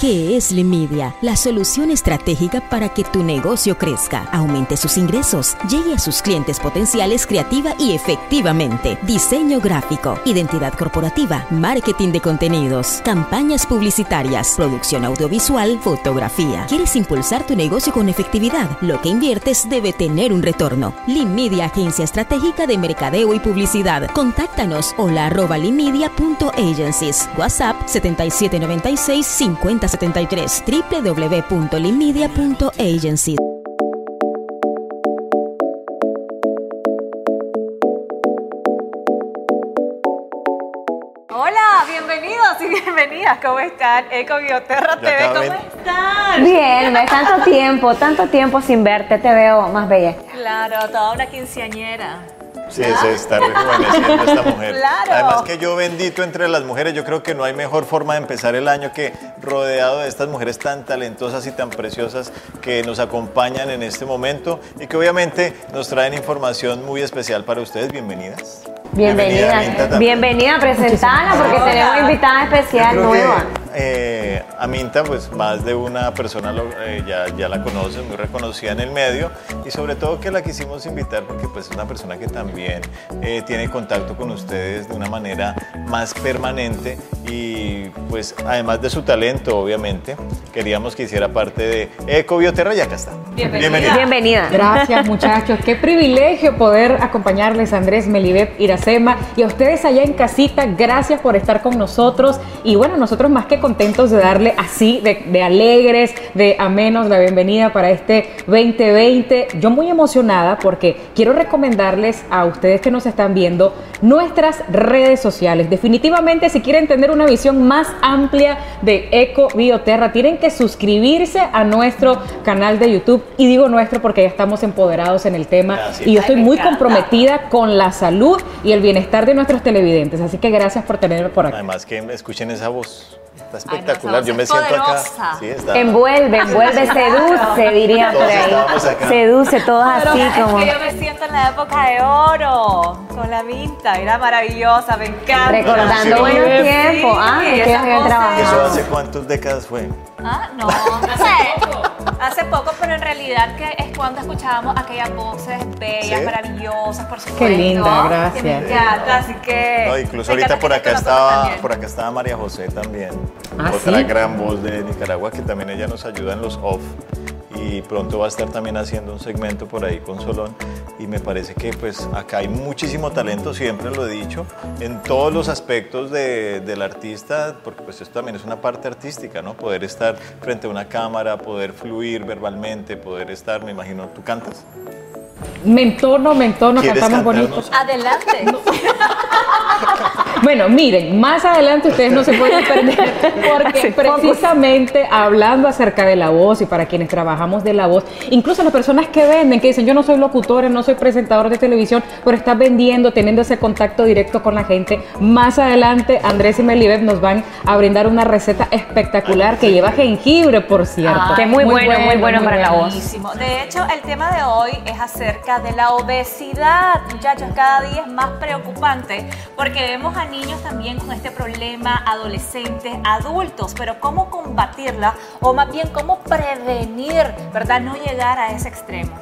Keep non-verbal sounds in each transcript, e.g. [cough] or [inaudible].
¿Qué es Limidia? La solución estratégica para que tu negocio crezca, aumente sus ingresos, llegue a sus clientes potenciales creativa y efectivamente. Diseño gráfico, identidad corporativa, marketing de contenidos, campañas publicitarias, producción audiovisual, fotografía. ¿Quieres impulsar tu negocio con efectividad? Lo que inviertes debe tener un retorno. Limidia, agencia estratégica de mercadeo y publicidad. Contáctanos hola arroba limidia.agencies. WhatsApp 7796 50 73 www.limedia.agency. Hola, bienvenidos y bienvenidas. ¿Cómo están? Eco Bioterra TV, ¿cómo están? Bien, me tanto tiempo, tanto tiempo sin verte, te veo más bella. Claro, toda una quinceañera. Sí, se está rejuveneciendo esta mujer. [laughs] Además que yo bendito entre las mujeres, yo creo que no hay mejor forma de empezar el año que rodeado de estas mujeres tan talentosas y tan preciosas que nos acompañan en este momento y que obviamente nos traen información muy especial para ustedes. Bienvenidas. Bienvenida. Bienvenida, a presentarla porque tenemos invitada especial nueva. Eh, Aminta, pues más de una persona eh, ya, ya, la conoce, muy reconocida en el medio y sobre todo que la quisimos invitar porque pues es una persona que también eh, tiene contacto con ustedes de una manera más permanente y pues además de su talento obviamente queríamos que hiciera parte de Eco Bioterra y acá está. Bienvenida. Bienvenida. Gracias muchachos, qué privilegio poder acompañarles Andrés Melibet Iracema y a ustedes allá en casita, gracias por estar con nosotros y bueno, nosotros más que contentos de darle así, de, alegres, de amenos, la bienvenida para este 2020. Yo muy emocionada porque quiero recomendarles a ustedes que nos están viendo nuestras redes sociales. Definitivamente, si quieren tener una visión más amplia de Eco Bioterra, tienen que suscribirse a nuestro canal de YouTube. Y digo nuestro porque ya estamos empoderados en el tema. Y yo estoy muy comprometida con la salud y el bienestar de nuestros televidentes. Así que gracias por tenerme por aquí. Además que escuchen esa voz. Está espectacular. Yo me siento acá. Sí, Envuelve, envuelve, [laughs] seduce, diría por ahí. Seduce, todos así como. Es que yo me siento en la época de oro, con la minta. Era maravillosa, me encanta. Recordando buenos tiempos. Ah, que ¿Eso hace cuántas décadas fue? Ah, no, no sé. [laughs] Hace poco, pero en realidad que es cuando escuchábamos aquellas voces bellas, maravillosas, por supuesto. Qué linda, gracias. Que me encanta, así que. No, incluso ahorita por acá estaba, por acá estaba María José también. ¿Ah, otra gran voz de Nicaragua que también ella nos ayuda en los off y pronto va a estar también haciendo un segmento por ahí con Solón y me parece que pues acá hay muchísimo talento, siempre lo he dicho, en todos los aspectos de, del artista, porque pues esto también es una parte artística, ¿no? Poder estar frente a una cámara, poder fluir verbalmente, poder estar, me imagino, ¿tú cantas? Me entorno, me entorno, cantamos bonito. Adelante. [laughs] Bueno, miren, más adelante ustedes no se pueden perder [laughs] porque precisamente hablando acerca de la voz y para quienes trabajamos de la voz, incluso las personas que venden, que dicen yo no soy locutor, no soy presentador de televisión, pero está vendiendo, teniendo ese contacto directo con la gente, más adelante Andrés y Melibet nos van a brindar una receta espectacular que lleva jengibre, por cierto. que muy, bueno, muy bueno para la voz. De hecho, el tema de hoy es acerca de la obesidad, muchachos, cada día es más preocupante porque vemos a niños también con este problema, adolescentes, adultos, pero cómo combatirla o más bien cómo prevenir, ¿verdad? No llegar a ese extremo.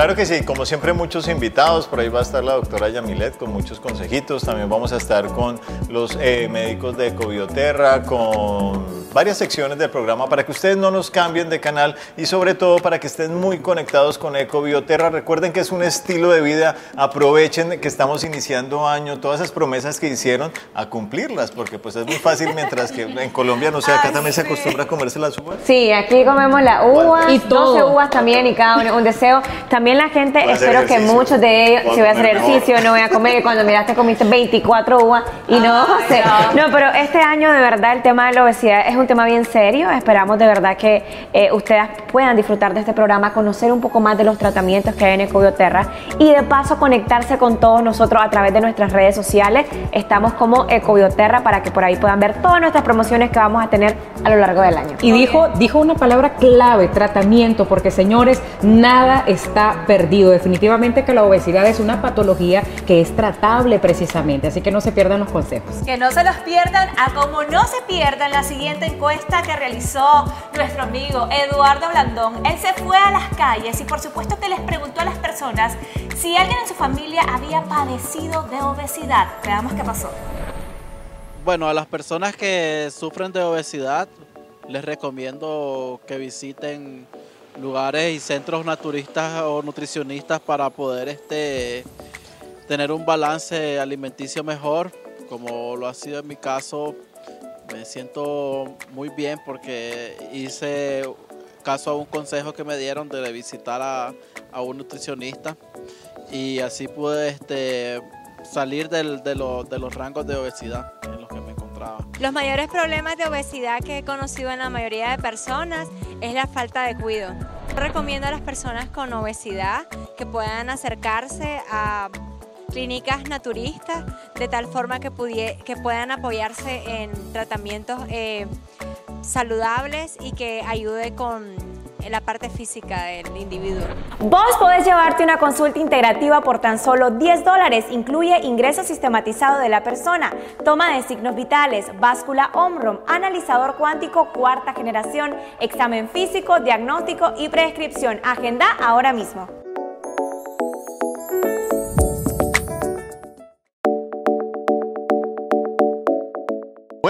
Claro que sí, como siempre muchos invitados, por ahí va a estar la doctora Yamilet con muchos consejitos, también vamos a estar con los eh, médicos de Ecobioterra, con varias secciones del programa para que ustedes no nos cambien de canal y sobre todo para que estén muy conectados con Ecobioterra. Recuerden que es un estilo de vida, aprovechen que estamos iniciando año, todas esas promesas que hicieron, a cumplirlas, porque pues es muy fácil mientras que en Colombia, no sé, acá también se acostumbra a comerse las uvas. Sí, aquí comemos la uva, y 12 uvas también y cada uno un deseo. También la gente, espero que muchos de ellos, si voy a hacer ejercicio, no voy a comer, cuando miraste comiste 24 uvas y no, no, pero este año de verdad el tema de la obesidad es un tema bien serio, esperamos de verdad que eh, ustedes puedan disfrutar de este programa, conocer un poco más de los tratamientos que hay en Ecobioterra y de paso conectarse con todos nosotros a través de nuestras redes sociales, estamos como Ecobioterra para que por ahí puedan ver todas nuestras promociones que vamos a tener a lo largo del año. Y dijo, dijo una palabra clave, tratamiento, porque señores, nada está perdido. Definitivamente que la obesidad es una patología que es tratable precisamente, así que no se pierdan los consejos. Que no se los pierdan, a como no se pierdan la siguiente encuesta que realizó nuestro amigo Eduardo Blandón. Él se fue a las calles y por supuesto que les preguntó a las personas si alguien en su familia había padecido de obesidad. Veamos qué pasó. Bueno, a las personas que sufren de obesidad les recomiendo que visiten lugares y centros naturistas o nutricionistas para poder este, tener un balance alimenticio mejor, como lo ha sido en mi caso. Me siento muy bien porque hice caso a un consejo que me dieron de visitar a, un nutricionista y así pude este, salir de, de los rangos de obesidad los mayores problemas de obesidad que he conocido en la mayoría de personas es la falta de cuidado. Recomiendo a las personas con obesidad que puedan acercarse a clínicas naturistas de tal forma que, que puedan apoyarse en tratamientos eh, saludables y que ayude con en la parte física del individuo. Vos podés llevarte una consulta integrativa por tan solo 10 dólares. Incluye ingreso sistematizado de la persona, toma de signos vitales, báscula OMROM, analizador cuántico cuarta generación, examen físico, diagnóstico y prescripción. Agenda ahora mismo.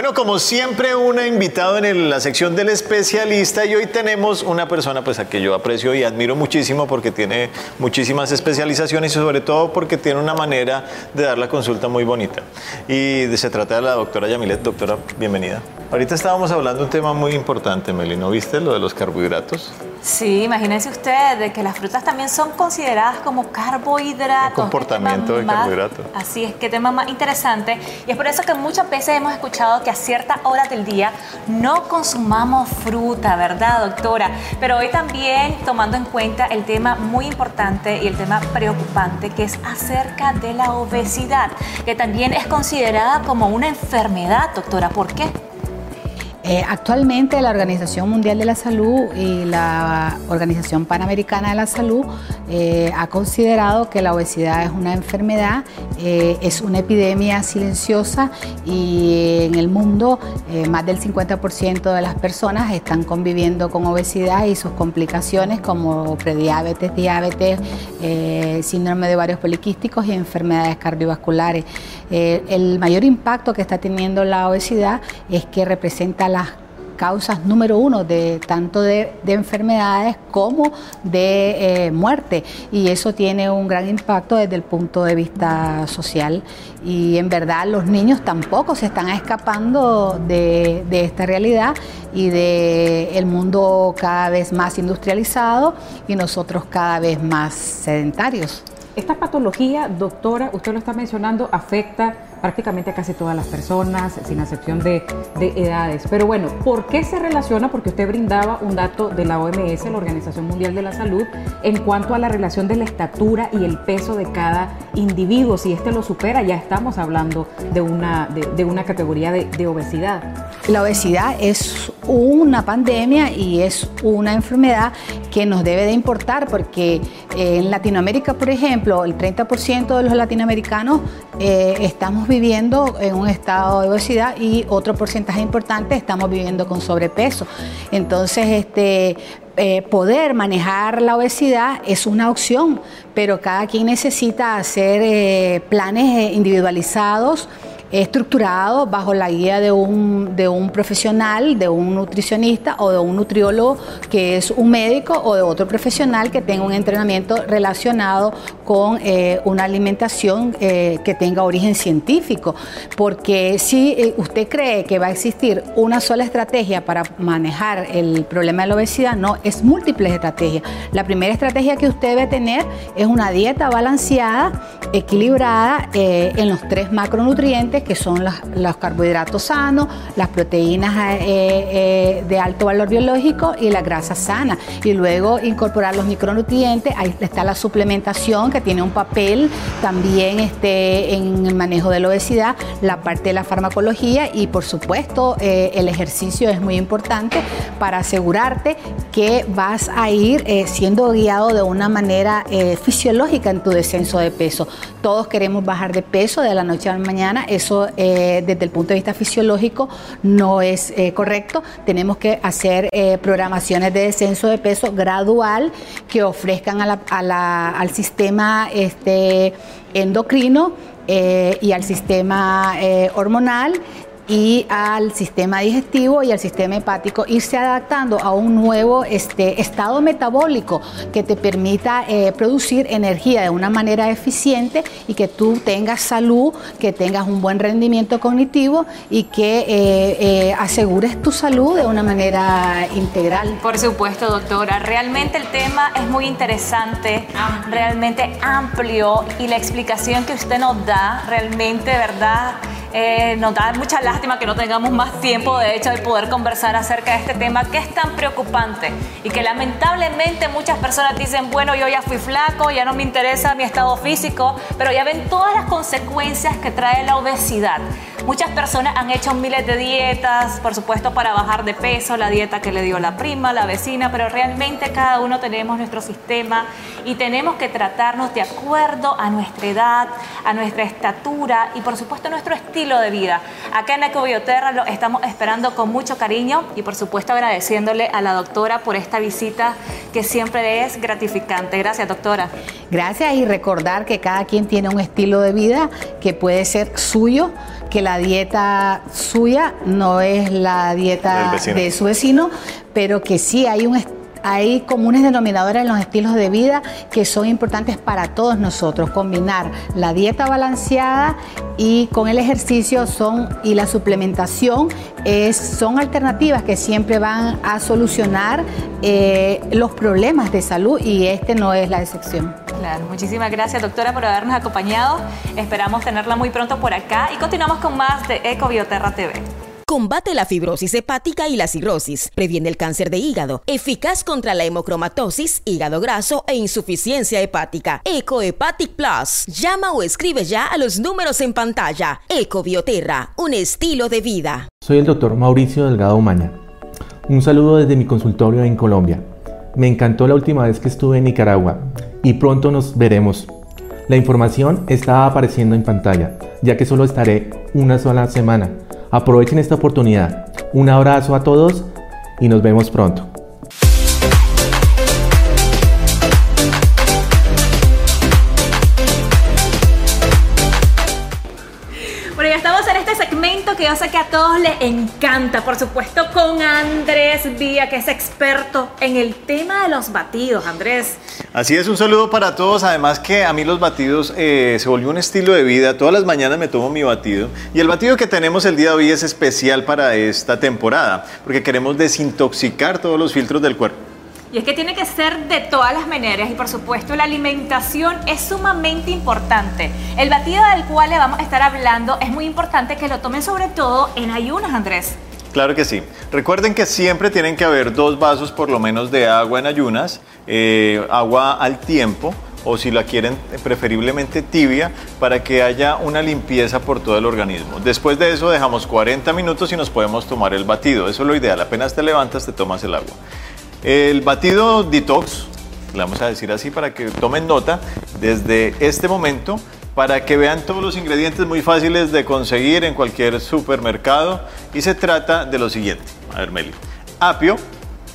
Bueno, como siempre, una invitado en la sección del especialista y hoy tenemos una persona pues a que yo aprecio y admiro muchísimo porque tiene muchísimas especializaciones y sobre todo porque tiene una manera de dar la consulta muy bonita. Y se trata de la doctora Yamilet. Doctora, bienvenida. Ahorita estábamos hablando de un tema muy importante, Meli, ¿no viste lo de los carbohidratos? Sí, imagínense ustedes de que las frutas también son consideradas como carbohidratos. comportamiento de carbohidratos. Así es, que tema más interesante. Y es por eso que muchas veces hemos escuchado que a ciertas horas del día no consumamos fruta, ¿verdad, doctora? Pero hoy también tomando en cuenta el tema muy importante y el tema preocupante que es acerca de la obesidad, que también es considerada como una enfermedad, doctora. ¿Por qué? Eh, actualmente la Organización Mundial de la Salud y la Organización Panamericana de la Salud eh, ha considerado que la obesidad es una enfermedad, eh, es una epidemia silenciosa y en el mundo más del 50% de las personas están conviviendo con obesidad y sus complicaciones como prediabetes, diabetes, síndrome de varios poliquísticos y enfermedades cardiovasculares. el mayor impacto que está teniendo la obesidad es que representa las causas número uno de tanto de, enfermedades como de eh, muerte y eso tiene un gran impacto desde el punto de vista social y en verdad los niños tampoco se están escapando de, esta realidad y de el mundo cada vez más industrializado y nosotros cada vez más sedentarios. Esta patología, doctora, usted lo está mencionando, afecta prácticamente a casi todas las personas, sin excepción de, edades. Pero bueno, ¿por qué se relaciona? Porque usted brindaba un dato de la OMS, la Organización Mundial de la Salud, en cuanto a la relación de la estatura y el peso de cada individuo. Si este lo supera, ya estamos hablando de una, de, una categoría de, de obesidad. La obesidad es una pandemia y es una enfermedad que nos debe de importar porque eh, en Latinoamérica, por ejemplo, el 30% de los latinoamericanos eh, estamos viviendo en un estado de obesidad y otro porcentaje importante estamos viviendo con sobrepeso. Entonces, este, eh, poder manejar la obesidad es una opción, pero cada quien necesita hacer planes individualizados estructurado bajo la guía de un, de un profesional, de un nutricionista o de un nutriólogo que es un médico o de otro profesional que tenga un entrenamiento relacionado con eh, una alimentación eh, que tenga origen científico. Porque si eh, usted cree que va a existir una sola estrategia para manejar el problema de la obesidad, no, es múltiples estrategias. La primera estrategia que usted debe tener es una dieta balanceada, equilibrada en los tres macronutrientes nutrientes, que son los, carbohidratos sanos, las proteínas eh, eh, de alto valor biológico y la grasa sana. Y luego incorporar los micronutrientes, ahí está la suplementación que tiene un papel también este, en el manejo de la obesidad, la parte de la farmacología y por supuesto el ejercicio es muy importante para asegurarte que vas a ir siendo guiado de una manera fisiológica en tu descenso de peso. Todos queremos bajar de peso de la noche a la mañana. Eso eh, desde el punto de vista fisiológico no es eh, correcto. Tenemos que hacer eh, programaciones de descenso de peso gradual que ofrezcan al sistema este, endocrino y al sistema hormonal y al sistema digestivo y al sistema hepático, irse adaptando a un nuevo este, estado metabólico que te permita eh, producir energía de una manera eficiente y que tú tengas salud, que tengas un buen rendimiento cognitivo y que eh, eh, asegures tu salud de una manera integral. Por supuesto, doctora. Realmente el tema es muy interesante, realmente amplio y la explicación que usted nos da realmente, ¿verdad? Eh, nos da mucha lástima que no tengamos más tiempo, de hecho, de poder conversar acerca de este tema que es tan preocupante y que lamentablemente muchas personas dicen, bueno, yo ya fui flaco, ya no me interesa mi estado físico, pero ya ven todas las consecuencias que trae la obesidad. Muchas personas han hecho miles de dietas, por supuesto, para bajar de peso, la dieta que le dio la prima, la vecina, pero realmente cada uno tenemos nuestro sistema y tenemos que tratarnos de acuerdo a nuestra edad, a nuestra estatura y, por supuesto, a nuestro estilo de vida. Acá en Ecobioterra lo estamos esperando con mucho cariño y, por supuesto, agradeciéndole a la doctora por esta visita que siempre es gratificante. Gracias, doctora. Gracias y recordar que cada quien tiene un estilo de vida que puede ser suyo que la dieta suya no es la dieta de su vecino, pero que sí hay un hay comunes denominadores en los estilos de vida que son importantes para todos nosotros. Combinar la dieta balanceada y con el ejercicio son y la suplementación son alternativas que siempre van a solucionar eh, los problemas de salud y este no es la excepción. Claro, muchísimas gracias doctora por habernos acompañado. Esperamos tenerla muy pronto por acá y continuamos con más de Ecobioterra TV. Combate la fibrosis hepática y la cirrosis. Previene el cáncer de hígado. Eficaz contra la hemocromatosis, hígado graso e insuficiencia hepática. EcoHepatic Plus. Llama o escribe ya a los números en pantalla. Ecobioterra, un estilo de vida. Soy el doctor Mauricio Delgado Maña. Un saludo desde mi consultorio en Colombia. Me encantó la última vez que estuve en Nicaragua y pronto nos veremos. La información está apareciendo en pantalla, ya que solo estaré una sola semana. Aprovechen esta oportunidad. Un abrazo a todos y nos vemos pronto. que yo sé que a todos les encanta, por supuesto con Andrés Vía, que es experto en el tema de los batidos. Andrés. Así es, un saludo para todos. Además que a mí los batidos eh, se volvió un estilo de vida. Todas las mañanas me tomo mi batido. Y el batido que tenemos el día de hoy es especial para esta temporada, porque queremos desintoxicar todos los filtros del cuerpo. Y es que tiene que ser de todas las maneras y por supuesto la alimentación es sumamente importante. El batido del cual le vamos a estar hablando es muy importante que lo tomen sobre todo en ayunas, Andrés. Claro que sí. Recuerden que siempre tienen que haber dos vasos por lo menos de agua en ayunas, eh, agua al tiempo o si la quieren preferiblemente tibia para que haya una limpieza por todo el organismo. Después de eso dejamos 40 minutos y nos podemos tomar el batido. Eso es lo ideal. Apenas te levantas te tomas el agua. El batido detox, le vamos a decir así para que tomen nota desde este momento para que vean todos los ingredientes muy fáciles de conseguir en cualquier supermercado y se trata de lo siguiente. A ver, Meli. Apio.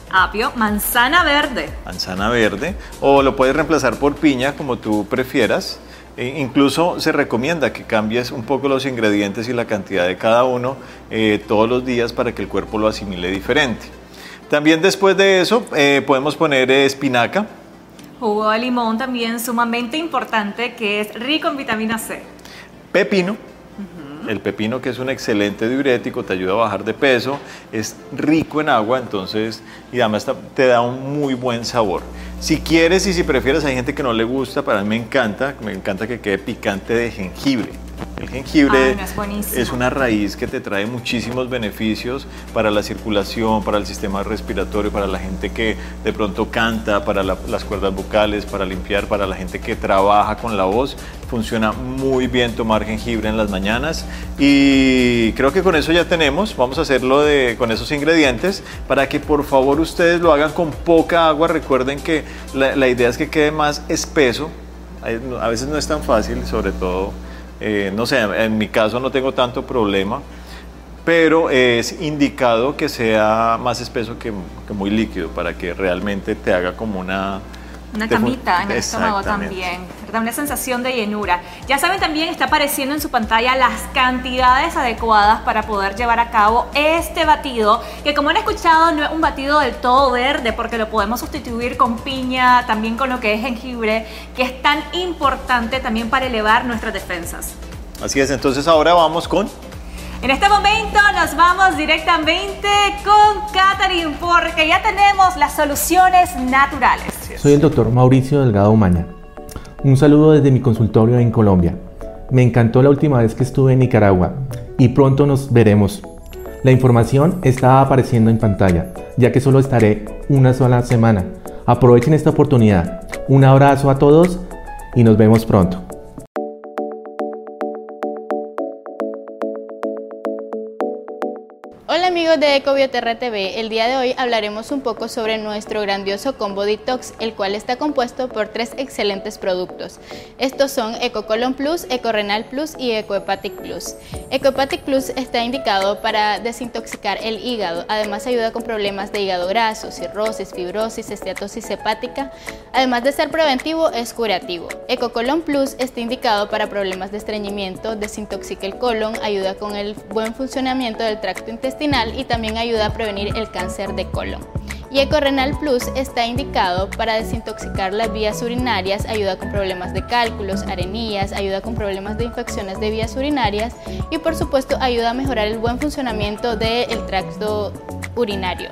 Apio, manzana verde. Manzana verde. O lo puedes reemplazar por piña como tú prefieras. E incluso se recomienda que cambies un poco los ingredientes y la cantidad de cada uno eh, todos los días para que el cuerpo lo asimile diferente. También después de eso eh, podemos poner espinaca. Jugo de limón también sumamente importante que es rico en vitamina C. Pepino. El pepino que es un excelente diurético, te ayuda a bajar de peso, es rico en agua, entonces, y además te da un muy buen sabor. Si quieres y si prefieres, hay gente que no le gusta, para mí me encanta, me encanta que quede picante de jengibre. El jengibre es, una raíz que te trae muchísimos beneficios para la circulación, para el sistema respiratorio, para la gente que de pronto canta, para las cuerdas vocales, para limpiar, para la gente que trabaja con la voz. Funciona muy bien tomar jengibre en las mañanas y creo que con eso ya tenemos. Vamos a hacerlo de, con esos ingredientes para que por favor ustedes lo hagan con poca agua. Recuerden que la, la idea es que quede más espeso. A veces no es tan fácil, sobre todo eh, no sé, en mi caso no tengo tanto problema, pero es indicado que sea más espeso que, muy líquido para que realmente te haga como una... Una camita en el estómago también, una sensación de llenura. Ya saben, también está apareciendo en su pantalla las cantidades adecuadas para poder llevar a cabo este batido, que como han escuchado no es un batido del todo verde, porque lo podemos sustituir con piña, también con lo que es jengibre, que es tan importante también para elevar nuestras defensas. Así es, entonces ahora vamos con en este momento nos vamos directamente con Catherine porque ya tenemos las soluciones naturales. Soy el doctor Mauricio Delgado Umaña. Un saludo desde mi consultorio en Colombia. Me encantó la última vez que estuve en Nicaragua y pronto nos veremos. La información está apareciendo en pantalla, ya que solo estaré una sola semana. Aprovechen esta oportunidad. Un abrazo a todos y nos vemos pronto. Amigos de Ecobioterra TV, el día de hoy hablaremos un poco sobre nuestro grandioso combo detox, el cual está compuesto por tres excelentes productos. Estos son EcoColon Plus, EcoRenal Plus y EcoHepatic Plus. EcoHepatic Plus está indicado para desintoxicar el hígado, además ayuda con problemas de hígado graso, cirrosis, fibrosis, esteatosis hepática, además de ser preventivo es curativo. EcoColon Plus está indicado para problemas de estreñimiento, desintoxica el colon, ayuda con el buen funcionamiento del tracto intestinal y también ayuda a prevenir el cáncer de colon. Y EcoRenal Plus está indicado para desintoxicar las vías urinarias, ayuda con problemas de cálculos, arenillas, ayuda con problemas de infecciones de vías urinarias y por supuesto ayuda a mejorar el buen funcionamiento del tracto urinario.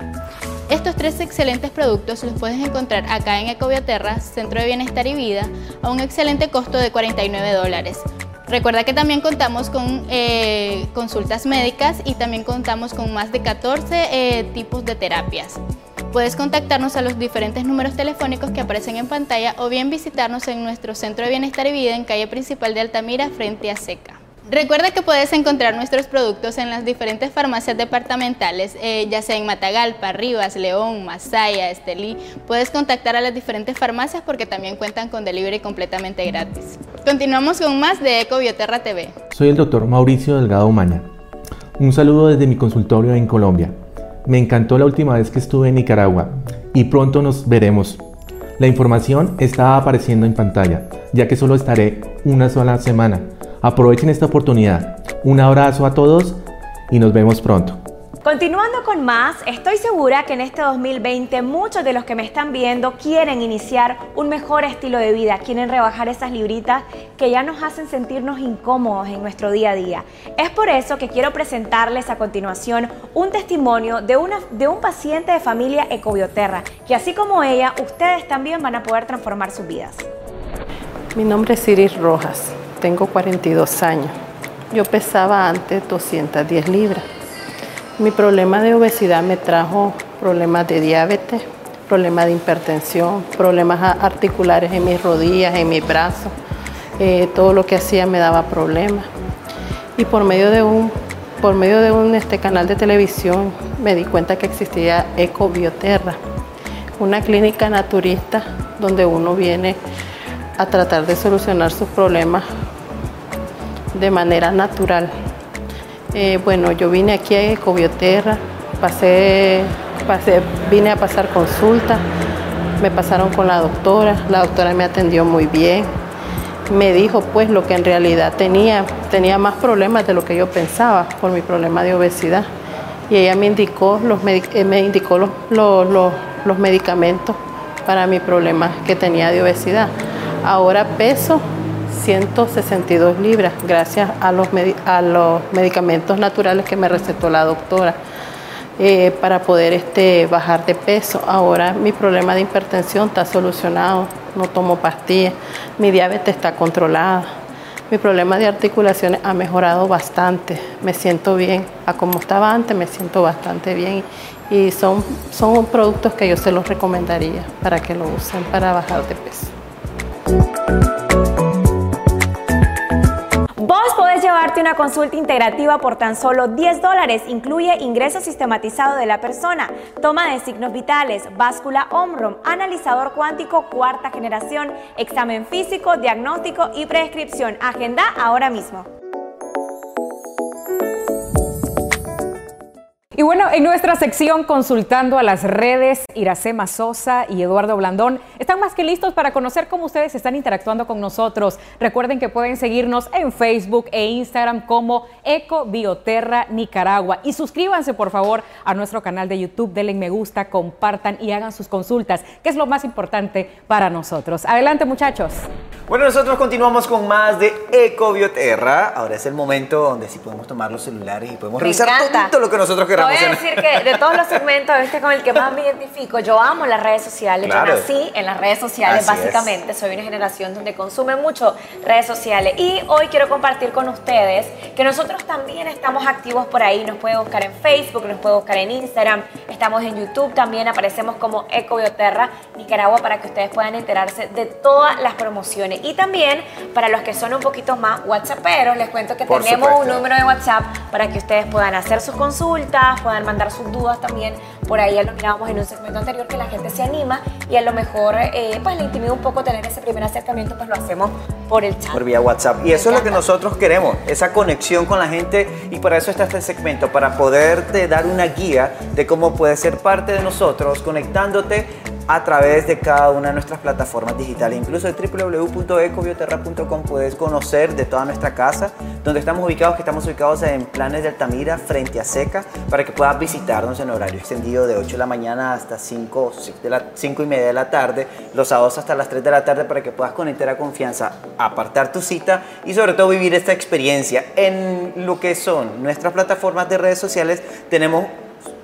Estos tres excelentes productos los puedes encontrar acá en Ecobioterra, Centro de Bienestar y Vida, a un excelente costo de 49 dólares. Recuerda que también contamos con eh, consultas médicas y también contamos con más de 14 eh, tipos de terapias. Puedes contactarnos a los diferentes números telefónicos que aparecen en pantalla o bien visitarnos en nuestro Centro de Bienestar y Vida en calle principal de Altamira frente a Seca. Recuerda que puedes encontrar nuestros productos en las diferentes farmacias departamentales, eh, ya sea en Matagalpa, Rivas, León, Masaya, Estelí. Puedes contactar a las diferentes farmacias porque también cuentan con delivery completamente gratis. Continuamos con más de Ecobioterra TV. Soy el doctor Mauricio Delgado Umaña. Un saludo desde mi consultorio en Colombia. Me encantó la última vez que estuve en Nicaragua y pronto nos veremos. La información está apareciendo en pantalla, ya que solo estaré una sola semana Aprovechen esta oportunidad. Un abrazo a todos y nos vemos pronto. Continuando con más, estoy segura que en este 2020 muchos de los que me están viendo quieren iniciar un mejor estilo de vida, quieren rebajar esas libritas que ya nos hacen sentirnos incómodos en nuestro día a día. Es por eso que quiero presentarles a continuación un testimonio de, una, de un paciente de familia Ecobioterra, que así como ella, ustedes también van a poder transformar sus vidas. Mi nombre es Iris Rojas tengo 42 años. Yo pesaba antes 210 libras. Mi problema de obesidad me trajo problemas de diabetes, problemas de hipertensión, problemas articulares en mis rodillas, en mis brazos. Eh, todo lo que hacía me daba problemas. Y por medio de un, por medio de un este, canal de televisión me di cuenta que existía Ecobioterra, una clínica naturista donde uno viene a tratar de solucionar sus problemas de manera natural. Eh, bueno, yo vine aquí a Ecobioterra, pasé, pasé, vine a pasar consulta, me pasaron con la doctora, la doctora me atendió muy bien, me dijo pues lo que en realidad tenía, tenía más problemas de lo que yo pensaba por mi problema de obesidad y ella me indicó los, eh, me indicó los, los, los medicamentos para mi problema que tenía de obesidad. Ahora peso 162 libras gracias a los, a los medicamentos naturales que me recetó la doctora eh, para poder este, bajar de peso. Ahora mi problema de hipertensión está solucionado, no tomo pastillas, mi diabetes está controlada, Mi problema de articulaciones ha mejorado bastante. Me siento bien. A como estaba antes, me siento bastante bien. Y son, son productos que yo se los recomendaría para que lo usen para bajar de peso. Llevarte una consulta integrativa por tan solo 10 dólares. Incluye ingreso sistematizado de la persona, toma de signos vitales, báscula OMROM, analizador cuántico cuarta generación, examen físico, diagnóstico y prescripción. Agenda ahora mismo. Y bueno, en nuestra sección consultando a las redes, Iracema Sosa y Eduardo Blandón están más que listos para conocer cómo ustedes están interactuando con nosotros. Recuerden que pueden seguirnos en Facebook e Instagram como Eco Bioterra Nicaragua. Y suscríbanse por favor a nuestro canal de YouTube, denle me gusta, compartan y hagan sus consultas, que es lo más importante para nosotros. Adelante muchachos. Bueno, nosotros continuamos con más de Eco Bioterra. Ahora es el momento donde sí podemos tomar los celulares y podemos revisar todo lo que nosotros queramos voy a decir que de todos los segmentos, este con el que más me identifico, yo amo las redes sociales. Yo nací en las redes sociales, básicamente. Soy una generación donde consume mucho redes sociales. Y hoy quiero compartir con ustedes que nosotros también estamos activos por ahí. Nos puede buscar en Facebook, nos puede buscar en Instagram. Estamos en YouTube también. Aparecemos como Ecobioterra Nicaragua para que ustedes puedan enterarse de todas las promociones. Y también para los que son un poquito más WhatsApperos, les cuento que tenemos un número de WhatsApp para que ustedes puedan hacer sus consultas puedan mandar sus dudas también. Por ahí ya lo mirábamos en un segmento anterior que la gente se anima y a lo mejor eh, pues le intimida un poco tener ese primer acercamiento, pues lo hacemos por el chat. Por vía WhatsApp. Y eso es lo que nosotros queremos, esa conexión con la gente y para eso está este segmento, para poderte dar una guía de cómo puedes ser parte de nosotros conectándote a través de cada una de nuestras plataformas digitales. Incluso en www.ecobioterra.com puedes conocer de toda nuestra casa, donde estamos ubicados, que estamos ubicados en Planes de Altamira, frente a Seca, para que puedas visitarnos en horario extendido de 8 de la mañana hasta 5, de la, 5 y media de la tarde, los sábados hasta las 3 de la tarde, para que puedas conectar a confianza, apartar tu cita y sobre todo vivir esta experiencia. En lo que son nuestras plataformas de redes sociales, tenemos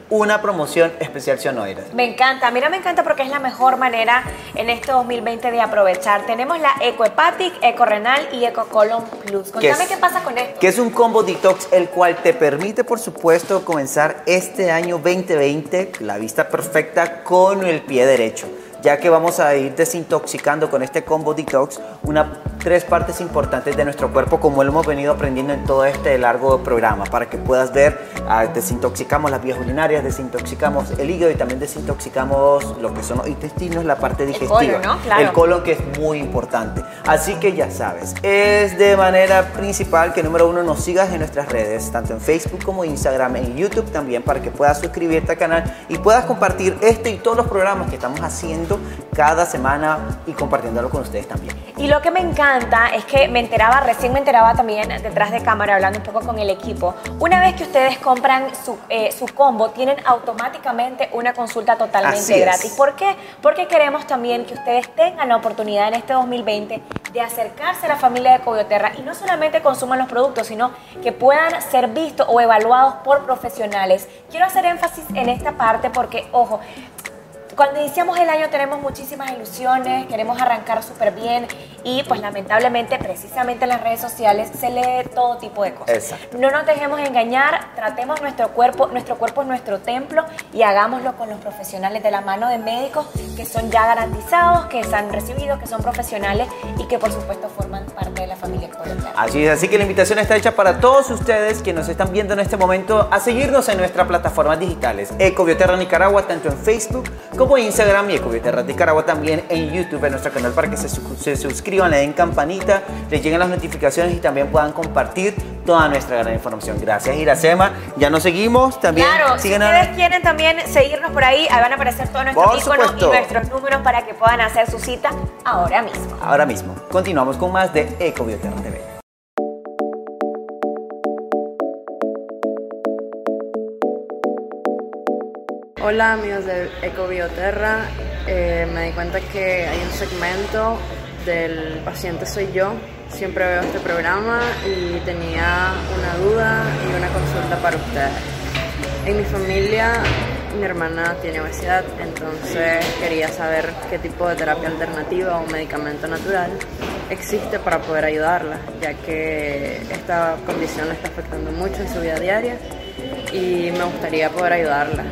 una promoción especial Sionoira. Me encanta, mira, me encanta porque es la mejor manera en este 2020 de aprovechar. Tenemos la EcoHepatic, EcoRenal y EcoColon Plus. Contame qué pasa con esto. Que es un combo detox el cual te permite, por supuesto, comenzar este año 2020, la vista perfecta con el pie derecho ya que vamos a ir desintoxicando con este combo detox una, tres partes importantes de nuestro cuerpo como lo hemos venido aprendiendo en todo este largo programa para que puedas ver, ah, desintoxicamos las vías urinarias, desintoxicamos el hígado y también desintoxicamos lo que son los intestinos, la parte digestiva. El colon, ¿no? El colon que es muy importante. Así que ya sabes, es de manera principal que número uno nos sigas en nuestras redes, tanto en Facebook como Instagram, en YouTube también, para que puedas suscribirte al canal y puedas compartir este y todos los programas que estamos haciendo cada semana y compartiéndolo con ustedes también. Y lo que me encanta es que me enteraba, recién me enteraba también detrás de cámara, hablando un poco con el equipo, una vez que ustedes compran su, eh, su combo, tienen automáticamente una consulta totalmente gratis. ¿Por qué? Porque queremos también que ustedes tengan la oportunidad en este 2020 de acercarse a la familia de Cobioterra y no solamente consuman los productos, sino que puedan ser vistos o evaluados por profesionales. Quiero hacer énfasis en esta parte porque, ojo, cuando iniciamos el año tenemos muchísimas ilusiones, queremos arrancar súper bien y pues lamentablemente precisamente en las redes sociales se lee todo tipo de cosas. No nos dejemos engañar, tratemos nuestro cuerpo, nuestro cuerpo es nuestro templo y hagámoslo con los profesionales de la mano de médicos que son ya garantizados, que se han recibido, que son profesionales y que por supuesto forman parte de familia Así es, así que la invitación está hecha para todos ustedes que nos están viendo en este momento a seguirnos en nuestras plataformas digitales, Ecobioterra Nicaragua, tanto en Facebook como Instagram y Ecoviterra Nicaragua también en YouTube, en nuestro canal, para que se, suscriban, le den campanita, les lleguen las notificaciones y también puedan compartir toda nuestra gran información. Gracias, Iracema. Ya nos seguimos también. Claro, si ustedes quieren también seguirnos por ahí, ahí van a aparecer todos nuestros iconos y nuestros números para que puedan hacer su cita ahora mismo. Ahora mismo. Continuamos con más de Ecobioterra TV. Hola amigos de Ecobioterra, eh, me di cuenta que hay un segmento del paciente soy yo, siempre veo este programa y tenía una duda y una consulta para ustedes. En mi familia mi hermana tiene obesidad, entonces quería saber qué tipo de terapia alternativa o medicamento natural existe para poder ayudarla, ya que esta condición la está afectando mucho en su vida diaria y me gustaría poder ayudarla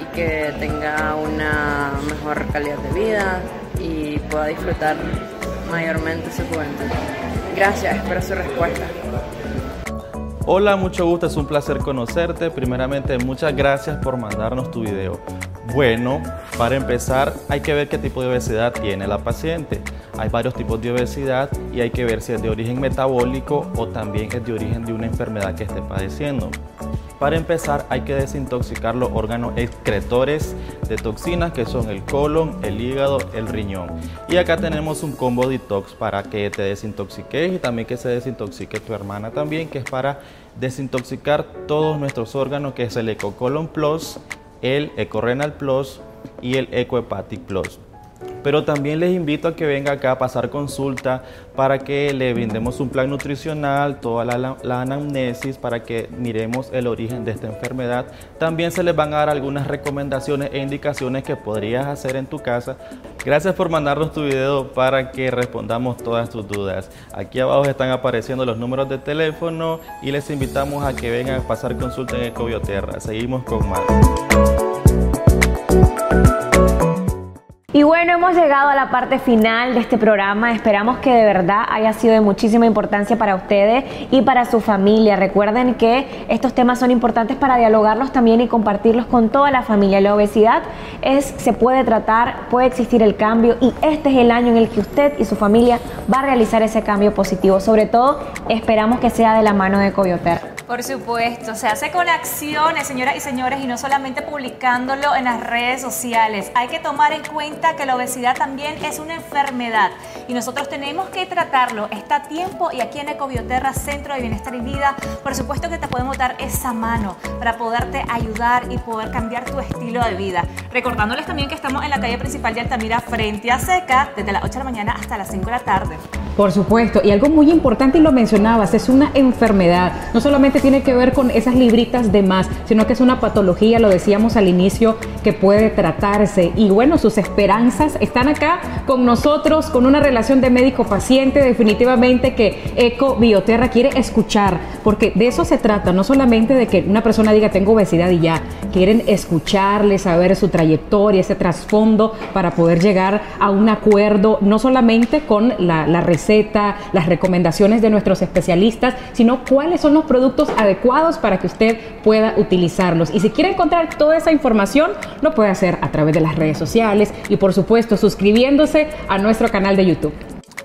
y que tenga una mejor calidad de vida y pueda disfrutar mayormente su juventud. Gracias, espero su respuesta. Hola, mucho gusto, es un placer conocerte. Primeramente, muchas gracias por mandarnos tu video. Bueno, para empezar hay que ver qué tipo de obesidad tiene la paciente. Hay varios tipos de obesidad y hay que ver si es de origen metabólico o también es de origen de una enfermedad que esté padeciendo. Para empezar hay que desintoxicar los órganos excretores de toxinas que son el colon, el hígado, el riñón. Y acá tenemos un combo detox para que te desintoxiques y también que se desintoxique tu hermana también, que es para desintoxicar todos nuestros órganos, que es el EcoColon Plus, el EcoRenal Plus y el EcoHepatic Plus. Pero también les invito a que venga acá a pasar consulta para que le brindemos un plan nutricional, toda la, anamnesis, para que miremos el origen de esta enfermedad. También se les van a dar algunas recomendaciones e indicaciones que podrías hacer en tu casa. Gracias por mandarnos tu video para que respondamos todas tus dudas. Aquí abajo están apareciendo los números de teléfono y les invitamos a que vengan a pasar consulta en Ecobioterra. Seguimos con más. Y bueno, hemos llegado a la parte final de este programa. Esperamos que de verdad haya sido de muchísima importancia para ustedes y para su familia. Recuerden que estos temas son importantes para dialogarlos también y compartirlos con toda la familia. La obesidad es, se puede tratar, puede existir el cambio y este es el año en el que usted y su familia va a realizar ese cambio positivo. Sobre todo, esperamos que sea de la mano de Coyoter. Por supuesto, se hace con acciones, señoras y señores, y no solamente publicándolo en las redes sociales. Hay que tomar en cuenta que la obesidad también es una enfermedad y nosotros tenemos que tratarlo. Está a tiempo y aquí en Ecobioterra, Centro de Bienestar y Vida, por supuesto que te podemos dar esa mano para poderte ayudar y poder cambiar tu estilo de vida. Recordándoles también que estamos en la calle principal de Altamira, frente a Seca, desde las 8 de la mañana hasta las 5 de la tarde. Por supuesto, y algo muy importante y lo mencionabas, es una enfermedad. No solamente tiene que ver con esas libritas de más, sino que es una patología, lo decíamos al inicio, que puede tratarse. Y bueno, sus esperanzas están acá con nosotros, con una relación de médico-paciente, definitivamente que Eco Bioterra quiere escuchar, porque de eso se trata, no solamente de que una persona diga tengo obesidad y ya, quieren escucharle, saber su trayectoria, ese trasfondo para poder llegar a un acuerdo, no solamente con la, la receta, las recomendaciones de nuestros especialistas, sino cuáles son los productos adecuados para que usted pueda utilizarlos. Y si quiere encontrar toda esa información, lo puede hacer a través de las redes sociales y por supuesto suscribiéndose a nuestro canal de YouTube.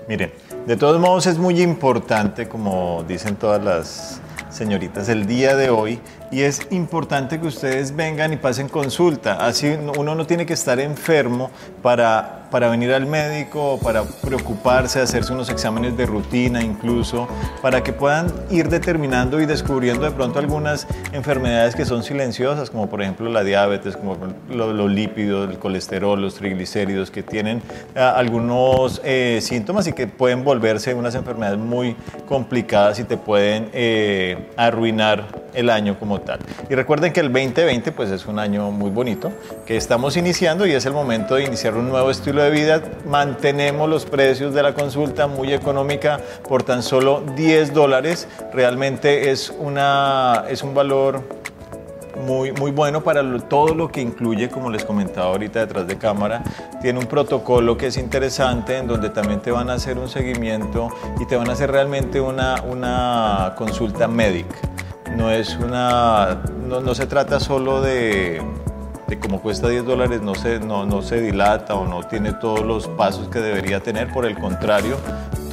Miren, de todos modos es muy importante, como dicen todas las señoritas, el día de hoy y es importante que ustedes vengan y pasen consulta. Así uno no tiene que estar enfermo para, para venir al médico, para preocuparse, hacerse unos exámenes de rutina incluso, para que puedan ir determinando y descubriendo de pronto algunas enfermedades que son silenciosas, como por ejemplo la diabetes, como los, lípidos, el colesterol, los triglicéridos, que tienen ah, algunos eh, síntomas y que pueden volverse unas enfermedades muy complicadas y te pueden eh, arruinar el año como tal. Y recuerden que el 2020 pues es un año muy bonito que estamos iniciando y es el momento de iniciar un nuevo estilo de vida. Mantenemos los precios de la consulta muy económica por tan solo 10 dólares. Realmente es, una, es un valor muy, muy bueno para todo lo que incluye, como les comentaba ahorita detrás de cámara. Tiene un protocolo que es interesante en donde también te van a hacer un seguimiento y te van a hacer realmente una, una consulta médica no es una, no, se trata solo de, como cuesta 10 dólares, no se, no, no se dilata o no tiene todos los pasos que debería tener, por el contrario,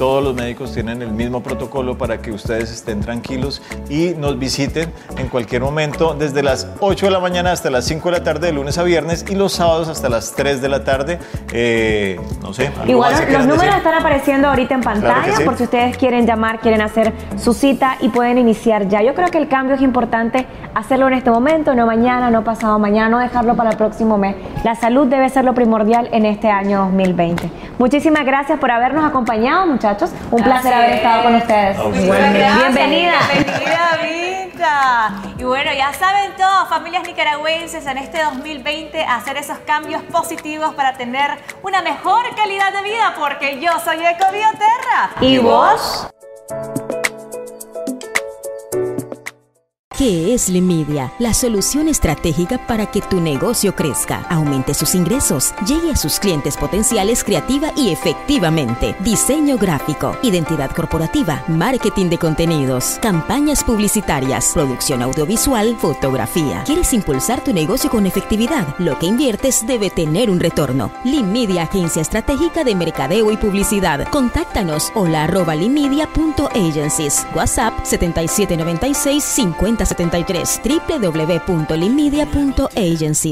todos los médicos tienen el mismo protocolo para que ustedes estén tranquilos y nos visiten en cualquier momento desde las 8 de la mañana hasta las 5 de la tarde de lunes a viernes y los sábados hasta las 3 de la tarde. Eh, no sé. Igual los números están apareciendo ahorita en pantalla por si ustedes quieren llamar, quieren hacer su cita y pueden iniciar ya. Yo creo que el cambio es importante hacerlo en este momento, no mañana, no pasado mañana, no dejarlo para el próximo mes. La salud debe ser lo primordial en este año 2020. Muchísimas gracias por habernos acompañado, muchachos. Un placer haber estado con ustedes. Bienvenida. Bienvenida, gusta. Y bueno, ya saben todos, familias nicaragüenses, en este 2020 hacer esos cambios positivos para tener una mejor calidad de vida, porque yo soy Ecobioterra. ¿Y vos? ¿Qué es Limidia? La solución estratégica para que tu negocio crezca, aumente sus ingresos, llegue a sus clientes potenciales creativa y efectivamente. Diseño gráfico, identidad corporativa, marketing de contenidos, campañas publicitarias, producción audiovisual, fotografía. ¿Quieres impulsar tu negocio con efectividad? Lo que inviertes debe tener un retorno. Limidia, agencia estratégica de mercadeo y publicidad. Contáctanos hola arroba limidia.agencies. WhatsApp 7796 50 73 www.limidia.agency.